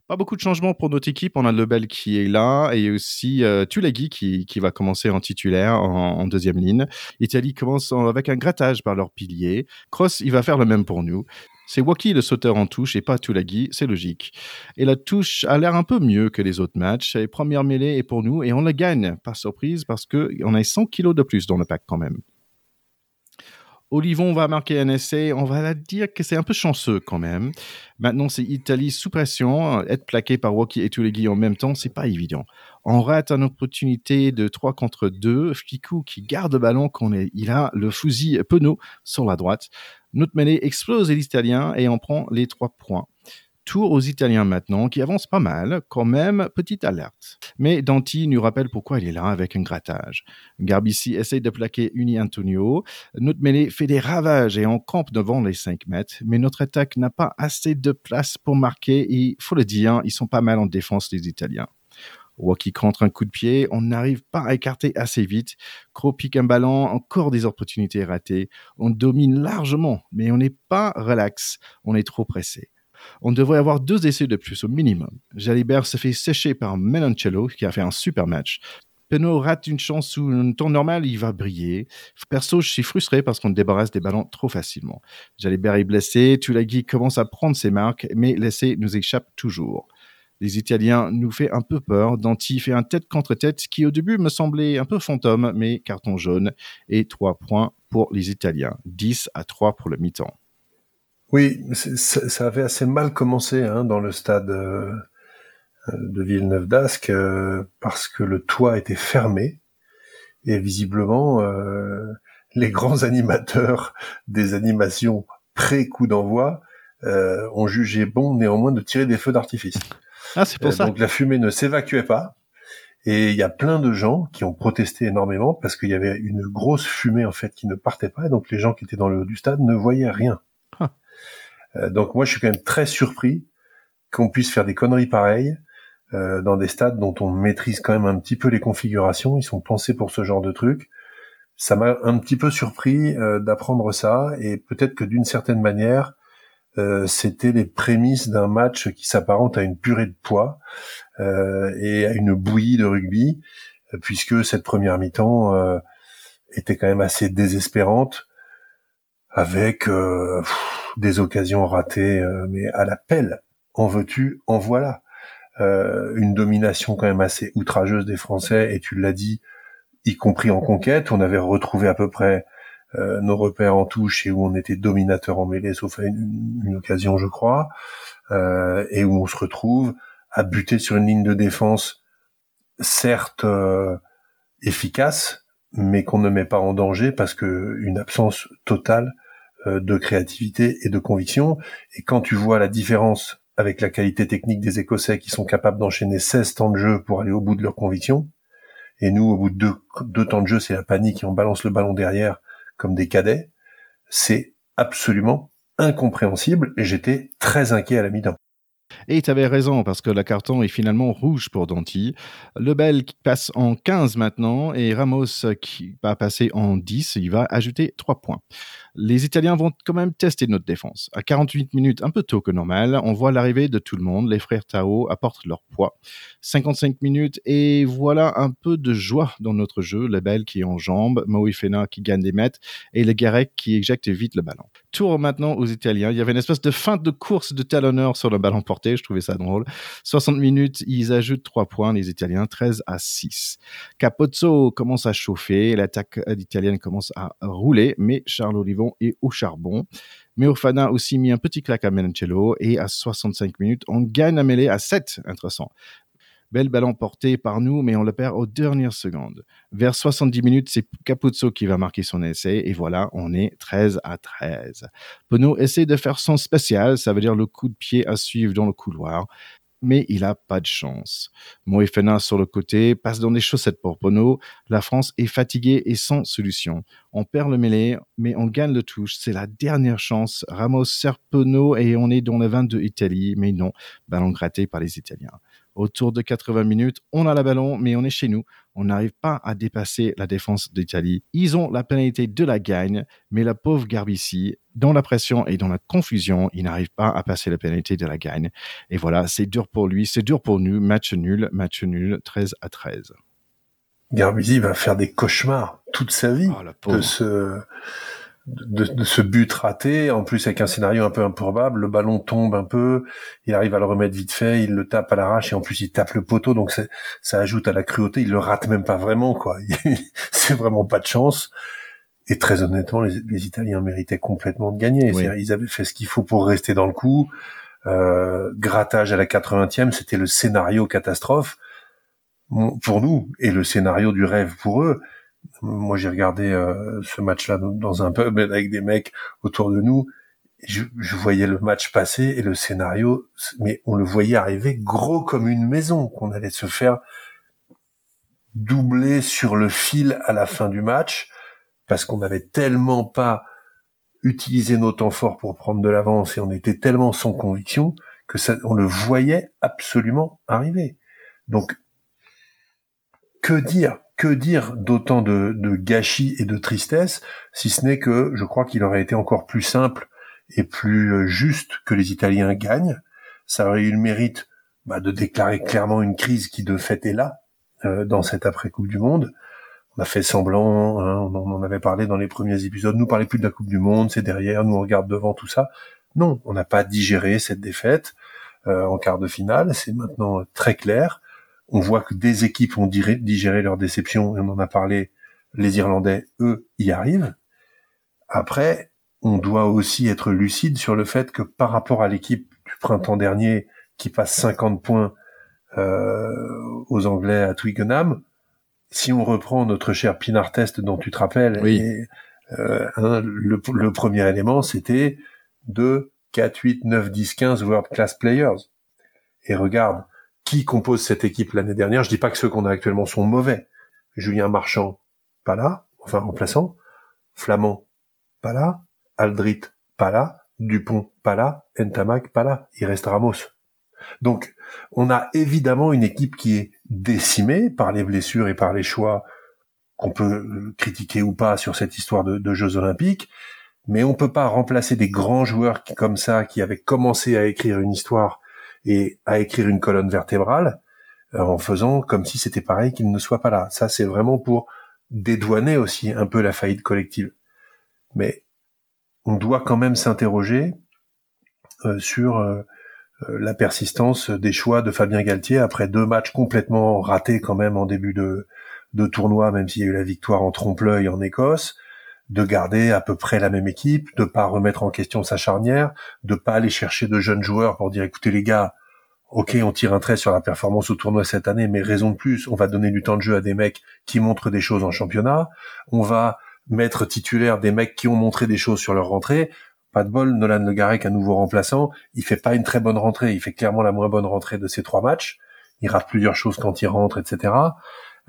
Pas beaucoup de changements pour notre équipe. On a Lebel qui est là et aussi euh, Tulagi qui, qui va commencer en titulaire en, deuxième ligne. Italie commence avec un grattage par leur pilier. Cross, il va faire le même pour nous. C'est Waki le sauteur en touche et pas Tulagi, c'est logique. Et la touche a l'air un peu mieux que les autres matchs. Et première mêlée est pour nous et on la gagne, par surprise, parce qu'on a 100 kilos de plus dans le pack quand même. Olivon va marquer un essai. On va dire que c'est un peu chanceux quand même. Maintenant, c'est Italie sous pression. Être plaqué par Woki et Tulegui en même temps, c'est pas évident. On rate une opportunité de 3 contre 2. Fikou qui garde le ballon, est, il a le fusil Penaud sur la droite. Notre mêlée explose l'Italien et on prend les 3 points. Tour aux Italiens maintenant, qui avancent pas mal, quand même, petite alerte. Mais Danti nous rappelle pourquoi il est là avec un grattage. Garbici essaye de plaquer Uni Antonio. Notre mêlée fait des ravages et on campe devant les 5 mètres, mais notre attaque n'a pas assez de place pour marquer et, faut le dire, ils sont pas mal en défense, les Italiens. Waki contre un coup de pied, on n'arrive pas à écarter assez vite. Kro pique un ballon, encore des opportunités ratées. On domine largement, mais on n'est pas relax, on est trop pressé on devrait avoir deux essais de plus au minimum. Jalibert se fait sécher par Meloncello, qui a fait un super match. Penaud rate une chance où un temps normal, il va briller. Perso, je suis frustré parce qu'on débarrasse des ballons trop facilement. Jalibert est blessé, Tulagi commence à prendre ses marques, mais l'essai nous échappe toujours. Les Italiens nous fait un peu peur. Danti fait un tête contre tête qui au début me semblait un peu fantôme, mais carton jaune et 3 points pour les Italiens. 10 à 3 pour le mi-temps. Oui, ça avait assez mal commencé hein, dans le stade euh, de Villeneuve d'Ascq euh, parce que le toit était fermé et visiblement euh, les grands animateurs des animations pré-coup d'envoi ont jugé bon néanmoins de tirer des feux d'artifice. Ah, c'est pour ça. Donc la fumée ne s'évacuait pas Et il y a plein de gens qui ont protesté énormément parce qu'il y avait une grosse fumée en fait qui ne partait pas, et donc les gens qui étaient dans le haut du stade ne voyaient rien. Ah. Euh, donc moi je suis quand même très surpris qu'on puisse faire des conneries pareilles euh, dans des stades dont on maîtrise quand même un petit peu les configurations, ils sont pensés pour ce genre de truc. Ça m'a un petit peu surpris euh, d'apprendre ça, et peut-être que d'une certaine manière, euh, c'était les prémices d'un match qui s'apparente à une purée de poids euh, et à une bouillie de rugby, puisque cette première mi-temps euh, était quand même assez désespérante, avec des occasions ratées, mais à la pelle. En veux-tu, en voilà. une domination quand même assez outrageuse des Français, et tu l'as dit, y compris en conquête. On avait retrouvé à peu près euh, nos repères en touche et où on était dominateur en mêlée, sauf à une, occasion, je crois, euh, et où on se retrouve à buter sur une ligne de défense, certes euh, efficace, mais qu'on ne met pas en danger parce que une absence totale de créativité et de conviction. Et quand tu vois la différence avec la qualité technique des Écossais qui sont capables d'enchaîner 16 temps de jeu pour aller au bout de leur conviction, et nous, au bout de deux, temps de jeu, c'est la panique et on balance le ballon derrière comme des cadets, c'est absolument incompréhensible et j'étais très inquiet à la mi-temps. Et tu avais raison, parce que la carton est finalement rouge pour Danti. Lebel qui passe en 15 maintenant, et Ramos qui va passer en 10, il va ajouter 3 points. Les Italiens vont quand même tester notre défense. À 48 minutes, un peu tôt que normal, on voit l'arrivée de tout le monde. Les frères Tao apportent leur poids. 55 minutes, et voilà un peu de joie dans notre jeu. Lebel qui est en jambes, Moïfena qui gagne des mètres, et le Garek qui éjecte vite le ballon. Tour maintenant aux Italiens. Il y avait une espèce de feinte de course de talonneur sur le ballon porté. Je trouvais ça drôle. 60 minutes, ils ajoutent 3 points, les Italiens, 13 à 6. Capozzo commence à chauffer. L'attaque italienne commence à rouler, mais Charles Olivon est au charbon. Meofana a aussi mis un petit claque à Mencello et à 65 minutes, on gagne la mêlée à 7. Intéressant. Bel ballon porté par nous, mais on le perd aux dernières secondes. Vers 70 minutes, c'est Capuzzo qui va marquer son essai, et voilà, on est 13 à 13. Penaud essaie de faire son spécial, ça veut dire le coup de pied à suivre dans le couloir mais il a pas de chance. Moefena sur le côté passe dans des chaussettes pour Pono. La France est fatiguée et sans solution. On perd le mêlée, mais on gagne le touche. C'est la dernière chance. Ramos sert Pono et on est dans le 22 Italie, mais non, ballon gratté par les Italiens. Autour de 80 minutes, on a la ballon, mais on est chez nous. On n'arrive pas à dépasser la défense d'Italie. Ils ont la pénalité de la gagne, mais la pauvre Garbici, dans la pression et dans la confusion, il n'arrive pas à passer la pénalité de la gagne. Et voilà, c'est dur pour lui, c'est dur pour nous. Match nul, match nul, 13 à 13. Garbici va faire des cauchemars toute sa vie oh, de ce de, de, ce but raté, en plus avec un scénario un peu improbable, le ballon tombe un peu, il arrive à le remettre vite fait, il le tape à l'arrache et en plus il tape le poteau, donc ça ajoute à la cruauté, il le rate même pas vraiment quoi, c'est vraiment pas de chance. Et très honnêtement, les, les, Italiens méritaient complètement de gagner. Ils avaient fait ce qu'il faut pour rester dans le coup. Euh, grattage à la 80e, c'était le scénario catastrophe pour nous et le scénario du rêve pour eux. Moi, j'ai regardé euh, ce match-là dans un pub avec des mecs autour de nous. Je, je, voyais le match passer et le scénario, mais on le voyait arriver gros comme une maison, qu'on allait se faire doubler sur le fil à la fin du match, parce qu'on n'avait tellement pas utilisé nos temps forts pour prendre de l'avance et on était tellement sans conviction que ça, on le voyait absolument arriver. Donc, que dire? Que dire d'autant de, gâchis et de tristesse, si ce n'est que je crois qu'il aurait été encore plus simple et plus euh, juste que les Italiens gagnent. Ça aurait eu le mérite bah, de déclarer clairement une crise qui de fait est là euh, dans cette après-Coupe du Monde. On a fait semblant, hein, on en avait parlé dans les premiers épisodes, nous parlait plus de la Coupe du Monde, c'est derrière, nous on regarde devant tout ça. Non, on n'a pas digéré cette défaite euh, en quart de finale, c'est maintenant très clair. On voit que des équipes ont digéré leur déception, et on en a parlé, les Irlandais, eux, y arrivent. Après, on doit aussi être lucide sur le fait que par rapport à l'équipe du printemps dernier qui passe 50 points euh, aux Anglais à Twickenham, si on reprend notre cher Pinard Test dont tu te rappelles, euh, hein, le, le, premier élément c'était de 4, 8, 9, 10, 15 World Class Players. Et regarde, qui compose cette équipe l'année dernière. Je dis pas que ceux qu'on a actuellement sont mauvais. Julien Marchand, pas là, enfin remplaçant. Flamand, pas là. Aldrit, pas là. Dupont, pas là. Ntamak, pas là. Il reste Ramos. Donc, on a évidemment une équipe qui est décimée par les blessures et par les choix qu'on peut critiquer ou pas sur cette histoire de, Jeux Olympiques, mais on peut pas remplacer des grands joueurs comme ça, qui avaient commencé à écrire une histoire et à écrire une colonne vertébrale, euh, en faisant comme si c'était pareil qu'ils ne soient pas là. Ça, c'est vraiment pour dédouaner aussi un peu la faillite collective. Mais on doit quand même s'interroger euh, sur euh, la persistance des choix de Fabien Galtier après deux matchs complètement ratés quand même en début de, de tournoi, même s'il y a eu la victoire en trompe-l'œil en Écosse, de garder à peu près la même équipe, de pas remettre en question sa charnière, de pas aller chercher de jeunes joueurs pour dire écoutez les gars, ok on tire un trait sur la performance au tournoi cette année, mais raison de plus, on va donner du temps de jeu à des mecs qui montrent des choses en championnat, on va mettre titulaire des mecs qui ont montré des choses sur leur rentrée. Pas de bol, Nolan Le Garec, un nouveau remplaçant, il fait pas une très bonne rentrée, il fait clairement la moins bonne rentrée de ces trois matchs. Il rate plusieurs choses quand il rentre, etc.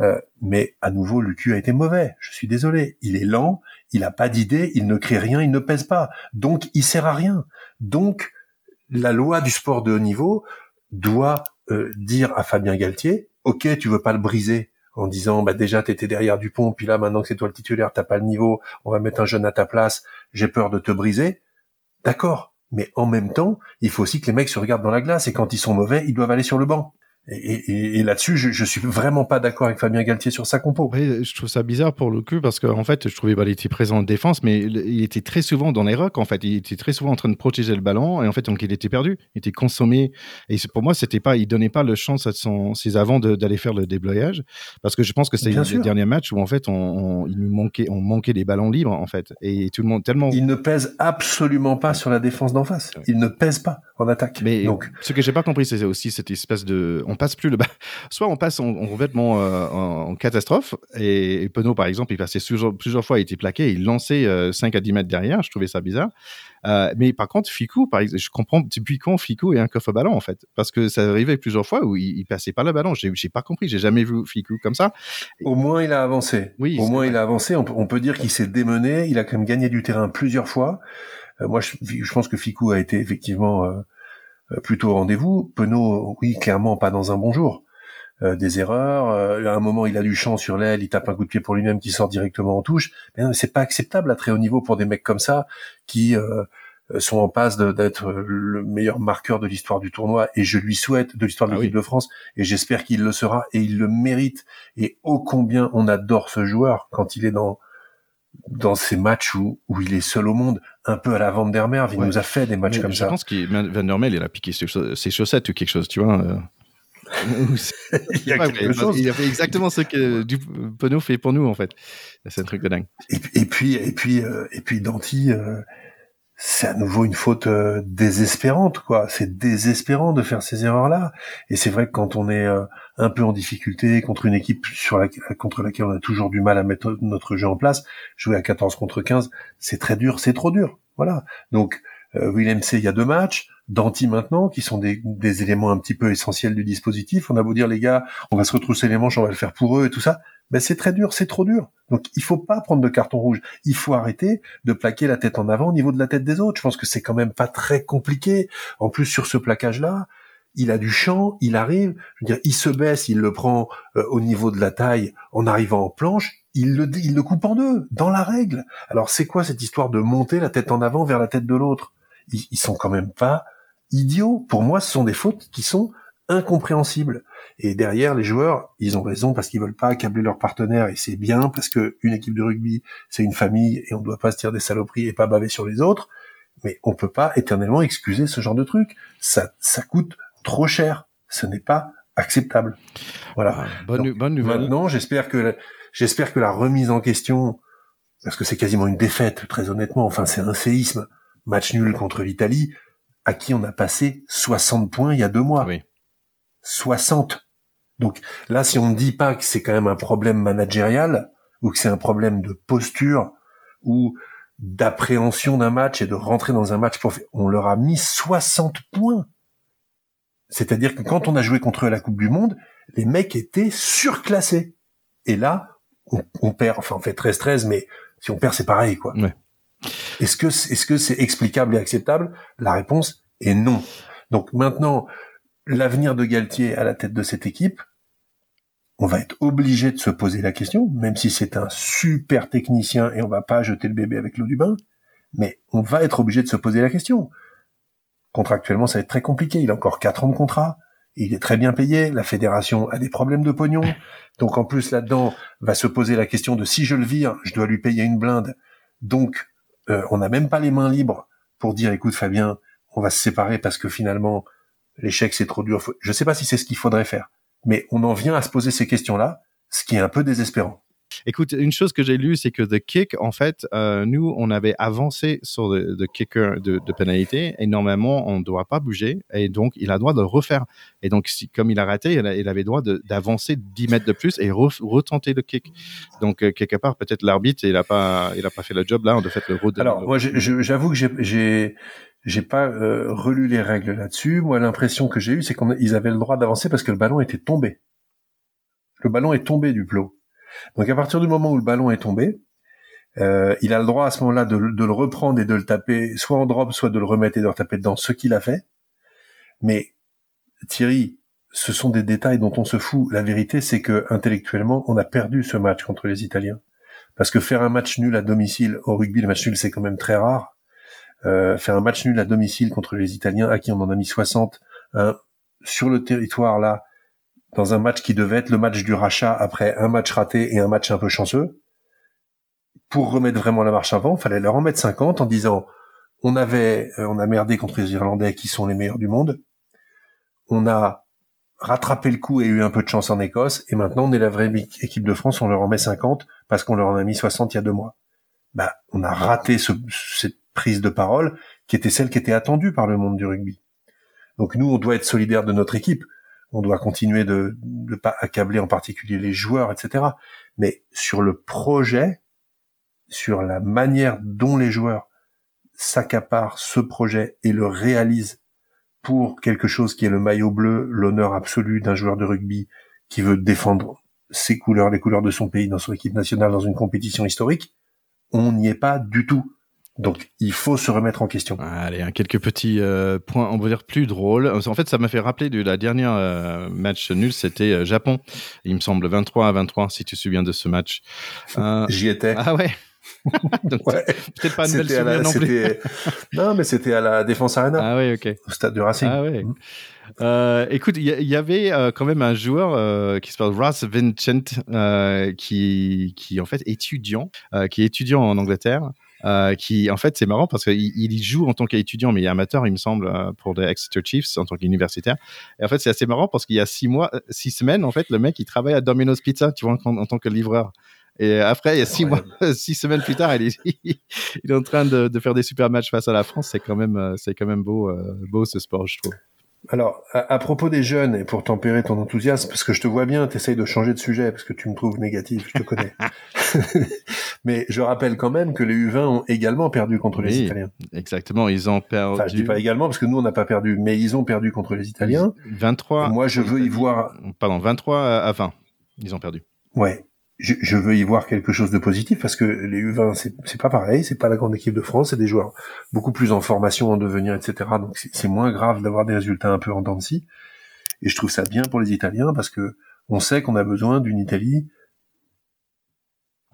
Euh, mais à nouveau, Lucu a été mauvais. Je suis désolé. Il est lent, il a pas d'idée, il ne crée rien, il ne pèse pas. Donc, il sert à rien. Donc, la loi du sport de haut niveau doit euh, dire à Fabien Galtier, ok, tu veux pas le briser en disant, bah déjà t'étais derrière Dupont, puis là maintenant que c'est toi le titulaire, t'as pas le niveau, on va mettre un jeune à ta place, j'ai peur de te briser. D'accord. Mais en même temps, il faut aussi que les mecs se regardent dans la glace et quand ils sont mauvais, ils doivent aller sur le banc. Et, et, là-dessus, je, je suis vraiment pas d'accord avec Fabien Galtier sur sa compo. Oui, je trouve ça bizarre pour le coup parce qu'en fait, je trouvais qu'il était présent en défense, mais il était très souvent dans les rocks. En fait, il était très souvent en train de protéger le ballon et en fait, donc il était perdu, il était consommé. Et pour moi, c'était pas, il donnait pas le chance à son, ses avants d'aller faire le débloyage parce que je pense que c'est le dernier match où en fait, on, il nous manquait, on manquait des ballons libres en fait et tout le monde tellement. Il ne pèse absolument pas sur la défense d'en face. Il ne pèse pas en attaque. Mais donc, ce que j'ai pas compris, c'est aussi cette espèce de, on passe plus le bas. Soit on passe en, complètement euh, en, catastrophe. Et, et, Penaud, par exemple, il passait plusieurs, plusieurs fois, il était plaqué, il lançait 5 euh, à 10 mètres derrière. Je trouvais ça bizarre. Euh, mais par contre, Ficou, par exemple, je comprends depuis quand Ficou est un coffre ballon en fait, parce que ça arrivait plusieurs fois où il, passait pas le ballon. J'ai, j'ai pas compris, j'ai jamais vu Ficou comme ça. Au moins, il a avancé. Oui. Au moins, il a avancé. On peut, dire qu'il s'est démené. Il a quand même gagné du terrain plusieurs fois. moi, je, je, pense que Ficou a été effectivement euh, plutôt au rendez-vous. Penaud, oui, clairement pas dans un bon jour. Euh, des erreurs. Euh, à un moment, il a du champ sur l'aile, il tape un coup de pied pour lui-même qui sort directement en touche. Mais non, c'est pas acceptable à très haut niveau pour des mecs comme ça qui sont en passe d'être le meilleur marqueur de l'histoire du tournoi. Et je lui souhaite de l'histoire de ah l'équipe de France. Et j'espère qu'il le sera et il le mérite. Et ô combien on adore ce joueur quand il est dans dans ces matchs où, où il est seul au monde, un peu à la Van der Merve, il nous a fait des matchs comme ça. Je pense que Van der Merve, il a piqué ses chaussettes ou quelque chose, tu vois. Euh. il, y a quelque chose. il a fait exactement ce que Penaud fait pour nous, en fait. C'est un truc de dingue. Et, et puis, et puis, euh, et puis, Danti, euh, c'est à nouveau une faute euh, désespérante, quoi. C'est désespérant de faire ces erreurs-là. Et c'est vrai que quand on est euh, un peu en difficulté contre une équipe sur contre laquelle on a toujours du mal à mettre notre jeu en place, jouer à 14 contre 15, c'est très dur, c'est trop dur. Voilà. Donc, Willem C, il y a deux matchs. Danti maintenant, qui sont des, des, éléments un petit peu essentiels du dispositif. On a beau dire, les gars, on va se retrousser les manches, on va le faire pour eux et tout ça ben c'est très dur, c'est trop dur. Donc il faut pas prendre de carton rouge. Il faut arrêter de plaquer la tête en avant au niveau de la tête des autres. Je pense que c'est quand même pas très compliqué. En plus sur ce plaquage-là, il a du champ, il arrive, je veux dire, il se baisse, il le prend euh, au niveau de la taille en arrivant en planche, il le, il le coupe en deux, dans la règle. Alors c'est quoi cette histoire de monter la tête en avant vers la tête de l'autre? Ils, ils sont quand même pas idiots. Pour moi, ce sont des fautes qui sont incompréhensibles. Et derrière, les joueurs, ils ont raison parce qu'ils veulent pas accabler leurs partenaires et c'est bien parce que une équipe de rugby, c'est une famille et on doit pas se tirer des saloperies et pas baver sur les autres. Mais on peut pas éternellement excuser ce genre de truc. Ça, ça coûte trop cher. Ce n'est pas acceptable. Voilà. Ah, bonne, bonne nouvelle. Maintenant, j'espère que j'espère que la remise en question, parce que c'est quasiment une défaite, très honnêtement. Enfin, c'est un séisme. Match nul contre l'Italie, à qui on a passé 60 points il y a deux mois. Oui. 60. Donc là, si on ne dit pas que c'est quand même un problème managérial ou que c'est un problème de posture ou d'appréhension d'un match et de rentrer dans un match, pour... on leur a mis 60 points. C'est-à-dire que quand on a joué contre eux à la Coupe du Monde, les mecs étaient surclassés. Et là, on, perd, enfin on fait 13-13, mais si on perd, c'est pareil, quoi. Est-ce que est-ce que c'est explicable et acceptable? La réponse est non. Donc maintenant, l'avenir de Galtier à la tête de cette équipe, on va être obligé de se poser la question, même si c'est un super technicien et on va pas jeter le bébé avec l'eau du bain, mais on va être obligé de se poser la question. Contractuellement, ça va être très compliqué. Il a encore quatre ans de contrat. Il est très bien payé. La fédération a des problèmes de pognon. Donc en plus là-dedans, va se poser la question de si je le vire, je dois lui payer une blinde. Donc euh, on n'a même pas les mains libres pour dire écoute Fabien, on va se séparer parce que finalement l'échec c'est trop dur. Je ne sais pas si c'est ce qu'il faudrait faire, mais on en vient à se poser ces questions-là, ce qui est un peu désespérant. Écoute, une chose que j'ai lue, c'est que The Kick, en fait, euh, nous, on avait avancé sur le, kicker de, pénalité et normalement, on ne doit pas bouger et donc il a le droit de le refaire. Et donc, si, comme il a raté, il, avait le droit d'avancer 10 mètres de plus et retenter le kick. Donc, euh, quelque part, peut-être l'arbitre, il n'a pas, il a pas fait le job là, on doit faire le redonner. Alors, moi, j'avoue que j'ai j'ai pas euh, relu les règles là-dessus. Moi, l'impression que j'ai eue, c'est qu'ils avaient le droit d'avancer parce que le ballon était tombé. Le ballon est tombé du plot. Donc à partir du moment où le ballon est tombé, euh, il a le droit à ce moment-là de, le reprendre et de le taper, soit en drop, soit de le remettre et de le taper dedans, ce qu'il a fait. Mais Thierry, ce sont des détails dont on se fout. La vérité, c'est que intellectuellement, on a perdu ce match contre les Italiens. Parce que faire un match nul à domicile au rugby, le match nul, c'est quand même très rare. Euh, faire un match nul à domicile contre les Italiens, à qui on en a mis 60, hein, sur le territoire là, dans un match qui devait être le match du rachat après un match raté et un match un peu chanceux, pour remettre vraiment la marche avant, fallait leur en mettre 50 en disant on avait, euh, on a merdé contre les Irlandais qui sont les meilleurs du monde, on a rattrapé le coup et eu un peu de chance en Écosse, et maintenant on est la vraie équipe de France, on leur en met 50 parce qu'on leur en a mis 60 il y a deux mois. Bah, on a raté cette prise de parole qui était celle qui était attendue par le monde du rugby. Donc nous, on doit être solidaire de notre équipe on doit continuer de ne pas accabler en particulier les joueurs, etc. Mais sur le projet, sur la manière dont les joueurs s'accaparent ce projet et le réalisent pour quelque chose qui est le maillot bleu, l'honneur absolu d'un joueur de rugby qui veut défendre ses couleurs, les couleurs de son pays dans son équipe nationale dans une compétition historique, on n'y est pas du tout. Donc, il faut se remettre en question. Allez, quelques petits euh, points, on va dire plus drôles. En fait, ça m'a fait rappeler de la dernière euh, match nul, c'était euh, Japon. Il me semble 23 à 23, si tu te souviens de ce match. J'y étais. Ah ouais. Peut-être pas une belle souvenir non plus. non, mais c'était à la Défense Arena. Ah oui, ok. Au stade du Racing. Ah ouais. Euh, écoute, il y, avait quand même un joueur qui s'appelle Ross Vincent, qui, qui en fait étudiant, qui est étudiant en Angleterre, euh, qui en fait c'est marrant parce qu'il il joue en tant qu'étudiant mais il est amateur il me semble euh, pour les Exeter Chiefs en tant qu'universitaire et en fait c'est assez marrant parce qu'il y a six mois euh, six semaines en fait le mec il travaille à Domino's Pizza tu vois en, tant que livreur et après, il y a six mois, six semaines plus tard, il est, il est en train de, de, faire des super matchs face à la France. C'est quand même, c'est quand même beau, beau ce sport, je trouve. Alors, à, propos des jeunes, et pour tempérer ton enthousiasme, parce que je te vois bien, tu essayes de changer de sujet, parce que tu me trouves négatif, je te connais. Mais je rappelle quand même que les U20 ont également perdu contre les Italiens. Exactement, ils ont perdu. Enfin, je dis pas également, parce que nous, on n'a pas perdu, mais ils ont perdu contre les Italiens. 23. moi, je veux y voir... Pardon, 23 à 20. Ils ont perdu. Ouais je, je, veux y voir quelque chose de positif parce que les U20 c'est pas pareil, c'est pas la grande équipe de France, c'est des joueurs beaucoup plus en formation, en devenir, etc. Donc c'est moins grave d'avoir des résultats un peu en dents de scie. Et je trouve ça bien pour les Italiens parce que on sait qu'on a besoin d'une Italie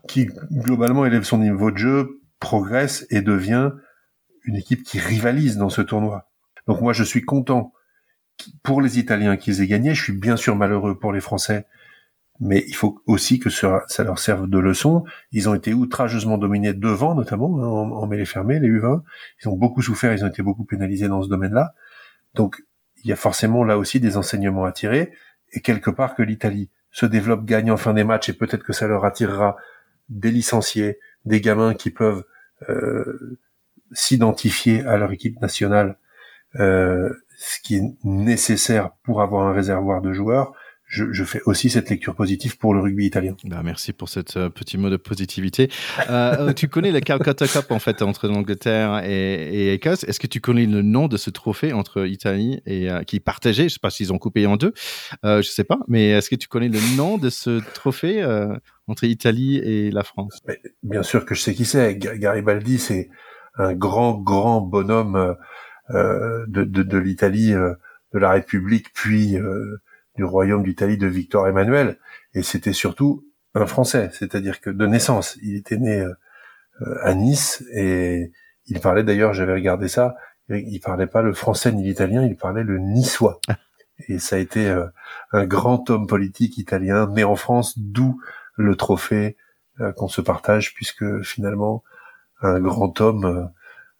qui globalement élève son niveau de jeu, progresse et devient une équipe qui rivalise dans ce tournoi. Donc moi je suis content pour les Italiens qu'ils aient gagné. Je suis bien sûr malheureux pour les Français mais il faut aussi que ça, leur serve de leçon. Ils ont été outrageusement dominés devant, notamment hein, en, en mêlée fermée, les U20. Ils ont beaucoup souffert, ils ont été beaucoup pénalisés dans ce domaine-là. Donc, il y a forcément là aussi des enseignements à tirer. Et quelque part que l'Italie se développe, gagne en fin des matchs, et peut-être que ça leur attirera des licenciés, des gamins qui peuvent euh, s'identifier à leur équipe nationale, euh, ce qui est nécessaire pour avoir un réservoir de joueurs je, fais aussi cette lecture positive pour le rugby italien. Bah, merci pour cette euh, petit mot de positivité. Euh, euh, tu connais le Calcutta Cup en fait entre l'Angleterre et, Écosse. Est-ce que tu connais le nom de ce trophée entre Italie et qui est partagé Je sais pas s'ils ont coupé en deux. je sais pas, mais est-ce que tu connais le nom de ce trophée entre Italie et la France? Bien sûr que je sais qui c'est. Garibaldi, c'est un grand grand bonhomme de, de, de l'Italie, de la République, puis du royaume d'Italie de Victor Emmanuel, et c'était surtout un Français, c'est-à-dire que de naissance, il était né euh, à Nice et il parlait d'ailleurs, j'avais regardé ça, il parlait pas le français ni l'italien, il parlait le niçois. Et ça a été euh, un grand homme politique italien né en France, d'où le trophée euh, qu'on se partage, puisque finalement un grand homme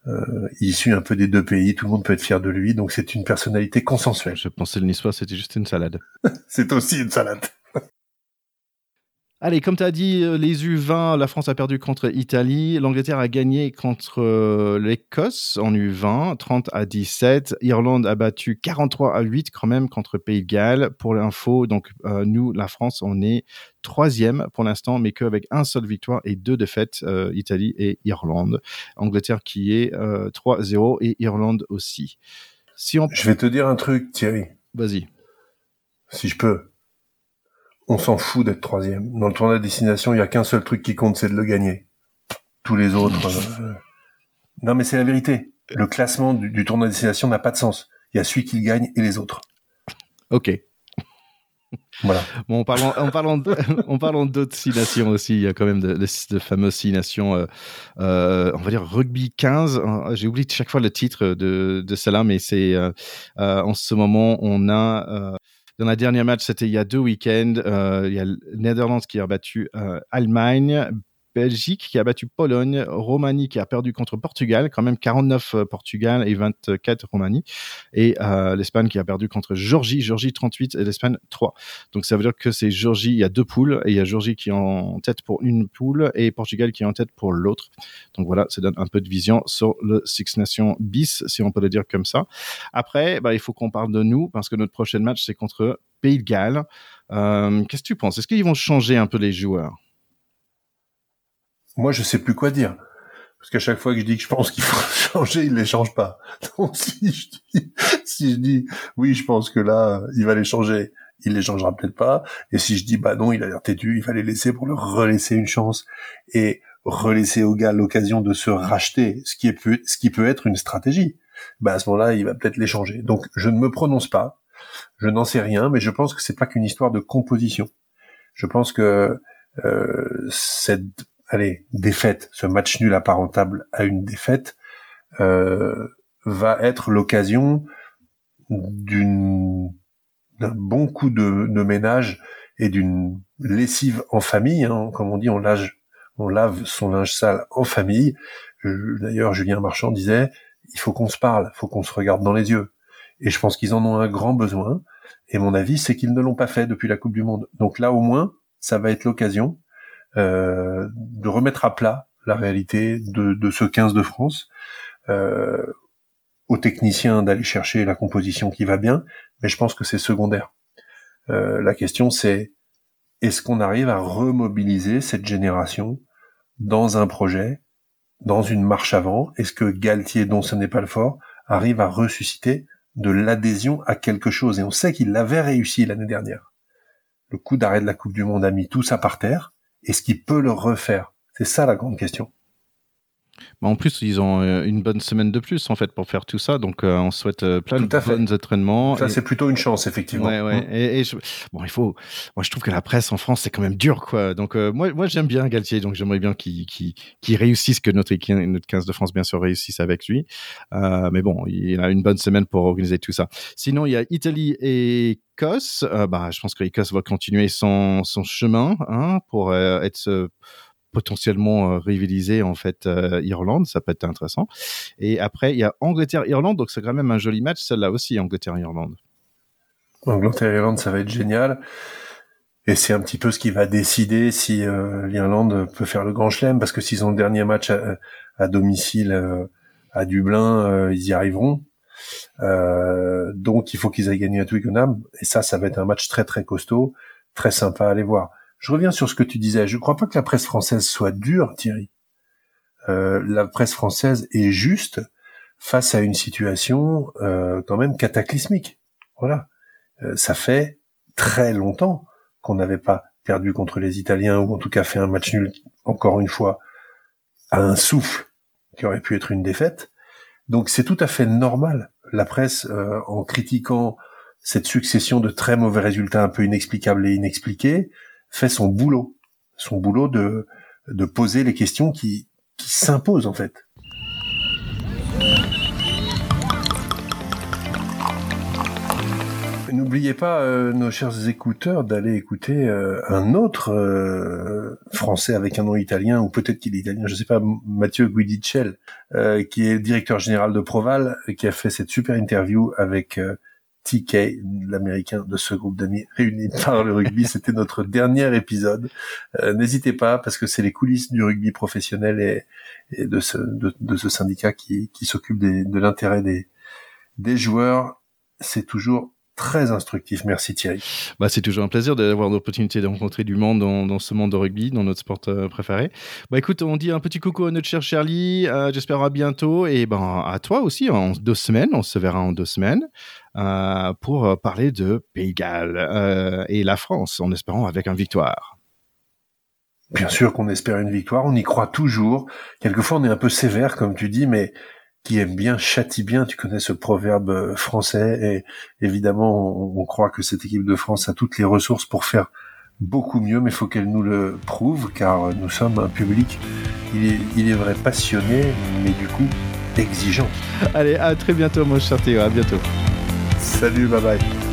euh, issu un peu des deux pays, tout le monde peut être fier de lui, donc c'est une personnalité consensuelle. Je pensais le niçois, c'était juste une salade. c'est aussi une salade. Allez, comme tu as dit, euh, les U20, la France a perdu contre l'Italie, l'Angleterre a gagné contre euh, l'Écosse en U20, 30 à 17. Irlande a battu 43 à 8 quand même contre Pays de Galles. Pour l'info, donc euh, nous, la France, on est troisième pour l'instant, mais qu'avec un seul victoire et deux défaites, Italie et Irlande. Angleterre qui est 3-0 et Irlande aussi. Si on... Je vais te dire un truc, Thierry. Vas-y. Si je peux on s'en fout d'être troisième. Dans le tournoi de destination, il y a qu'un seul truc qui compte, c'est de le gagner. Tous les autres. Euh, non, mais c'est la vérité. Le classement du, tournoi de destination n'a pas de sens. Il y a celui qui le gagne et les autres. Ok. Voilà. Bon, en parlant, en parlant, en aussi, il y a quand même de, de, fameuses six nations, euh, euh, on va dire rugby 15. J'ai oublié chaque fois le titre de, de cela, mais c'est en ce moment, on a dans la dernière match, c'était il y a deux week-ends. Euh, il y a Netherlands qui a battu euh, Allemagne, Belgique qui a battu Pologne, Roumanie qui a perdu contre Portugal, quand même 49 euh, Portugal et 24 Roumanie, et euh, l'Espagne qui a perdu contre Georgie, Georgie 38 et l'Espagne 3. Donc ça veut dire que c'est Georgie, il y a deux poules, et il y a Georgie qui est en tête pour une poule et Portugal qui est en tête pour l'autre. Donc voilà, ça donne un peu de vision sur le Six Nations bis, si on peut le dire comme ça. Après, bah, il faut qu'on parle de nous, parce que notre prochain match, c'est contre Pays de Galles. Euh, Qu'est-ce que tu penses? Est-ce qu'ils vont changer un peu les joueurs? Moi, je sais plus quoi dire. Parce qu'à chaque fois que je dis que je pense qu'il faut changer, il les change pas. Donc si je dis, si je dis oui, je pense que là, il va les changer, il les changera peut-être pas. Et si je dis bah non, il a l'air têtu, il les laisser pour leur relaisser une chance et relaisser au gars l'occasion de se racheter, ce qui est ce qui peut être une stratégie. Bah à ce moment-là, il va peut-être les changer. Donc je ne me prononce pas, je n'en sais rien, mais je pense que c'est pas qu'une histoire de composition. Je pense que euh, cette allez, défaite, ce match nul apparentable à une défaite, euh, va être l'occasion d'un bon coup de, ménage et d'une lessive en famille, hein. comme on dit, on lave, on lave son linge sale en famille. D'ailleurs, Julien Marchand disait, il faut qu'on se parle, il faut qu'on se regarde dans les yeux. Et je pense qu'ils en ont un grand besoin. Et mon avis, c'est qu'ils ne l'ont pas fait depuis la Coupe du Monde. Donc là, au moins, ça va être l'occasion de remettre à plat la réalité de, de ce 15 de France, euh, aux techniciens d'aller chercher la composition qui va bien, mais je pense que c'est secondaire. Euh, la question c'est est-ce qu'on arrive à remobiliser cette génération dans un projet, dans une marche avant? Est-ce que Galtier, dont ce n'est pas le fort, arrive à ressusciter de l'adhésion à quelque chose? Et on sait qu'il l'avait réussi l'année dernière. Le coup d'arrêt de la Coupe du Monde a mis tout ça par terre. Est-ce qu'il peut le refaire C'est ça la grande question. Bah, en plus, ils ont euh, une bonne semaine de plus en fait pour faire tout ça, donc euh, on souhaite euh, plein de bons entraînements. Ça, c'est plutôt une chance effectivement. Ouais, ouais. Mm. Et, bon, il faut. Moi, je trouve que la presse en France c'est quand même dur, quoi. Donc moi, moi, j'aime bien Galtier, donc j'aimerais bien qu'il qu'il réussisse, que notre notre 15 de France bien sûr réussisse avec lui. mais bon, il a une bonne semaine pour organiser tout ça. Sinon, il y a Italie et Écosse. bah, je pense que l'Écosse va continuer son son chemin hein, pour être potentiellement euh, rivaliser en fait euh, Irlande, ça peut être intéressant. Et après il y a Angleterre-Irlande, donc c'est quand même un joli match celle-là aussi Angleterre-Irlande. Angleterre-Irlande, ça va être génial. Et c'est un petit peu ce qui va décider si euh, l'Irlande peut faire le grand chelem, parce que s'ils ont le dernier match à, domicile à Dublin, ils y arriveront. Donc il faut qu'ils aillent gagner à Twickenham et ça, ça va être un match très très costaud, très sympa à aller voir. Je reviens sur ce que tu disais. Je ne crois pas que la presse française soit dure, Thierry. Euh, la presse française est juste face à une situation euh, quand même cataclysmique. Voilà. Euh, ça fait très longtemps qu'on n'avait pas perdu contre les Italiens ou en tout cas fait un match nul encore une fois à un souffle qui aurait pu être une défaite. Donc c'est tout à fait normal. La presse, euh, en critiquant cette succession de très mauvais résultats un peu inexplicables et inexpliqués, fait son boulot, son boulot de de poser les questions qui qui s'imposent en fait. N'oubliez pas, euh, nos chers écouteurs, d'aller écouter euh, un autre euh, français avec un nom italien, ou peut-être qu'il est italien, je sais pas, Mathieu Guidicel, qui est directeur général de Proval, qui a fait cette super interview avec TK, l'américain de ce groupe d'amis réunis par le rugby. C'était notre dernier épisode. N'hésitez pas, parce que c'est les coulisses du rugby professionnel et, de, ce, syndicat qui, s'occupe de l'intérêt des joueurs. C'est toujours très instructif. Merci Thierry. Bah, c'est toujours un plaisir d'avoir l'opportunité de rencontrer du monde dans, dans, ce monde de rugby, dans notre sport euh, préféré. Bah écoute, on dit un petit coucou à notre cher Charlie. Euh, J'espère à bientôt et ben à toi aussi en deux semaines. On se verra en deux semaines euh, pour parler de Pays Galles euh, et la France, en espérant avec une victoire. Bien sûr qu'on espère une victoire, on y croit toujours. Quelquefois, on est un peu sévère, comme tu dis, mais qui aime bien châtie bien. Tu connais ce proverbe euh, français et évidemment, on, croit que cette équipe de France a toutes les ressources pour faire beaucoup mieux, mais il faut qu'elle nous le prouve car nous sommes un public, il est, il est vrai passionné, mais du coup exigeant. Allez, à très bientôt mon cher Théo, à bientôt. Salut, bye bye.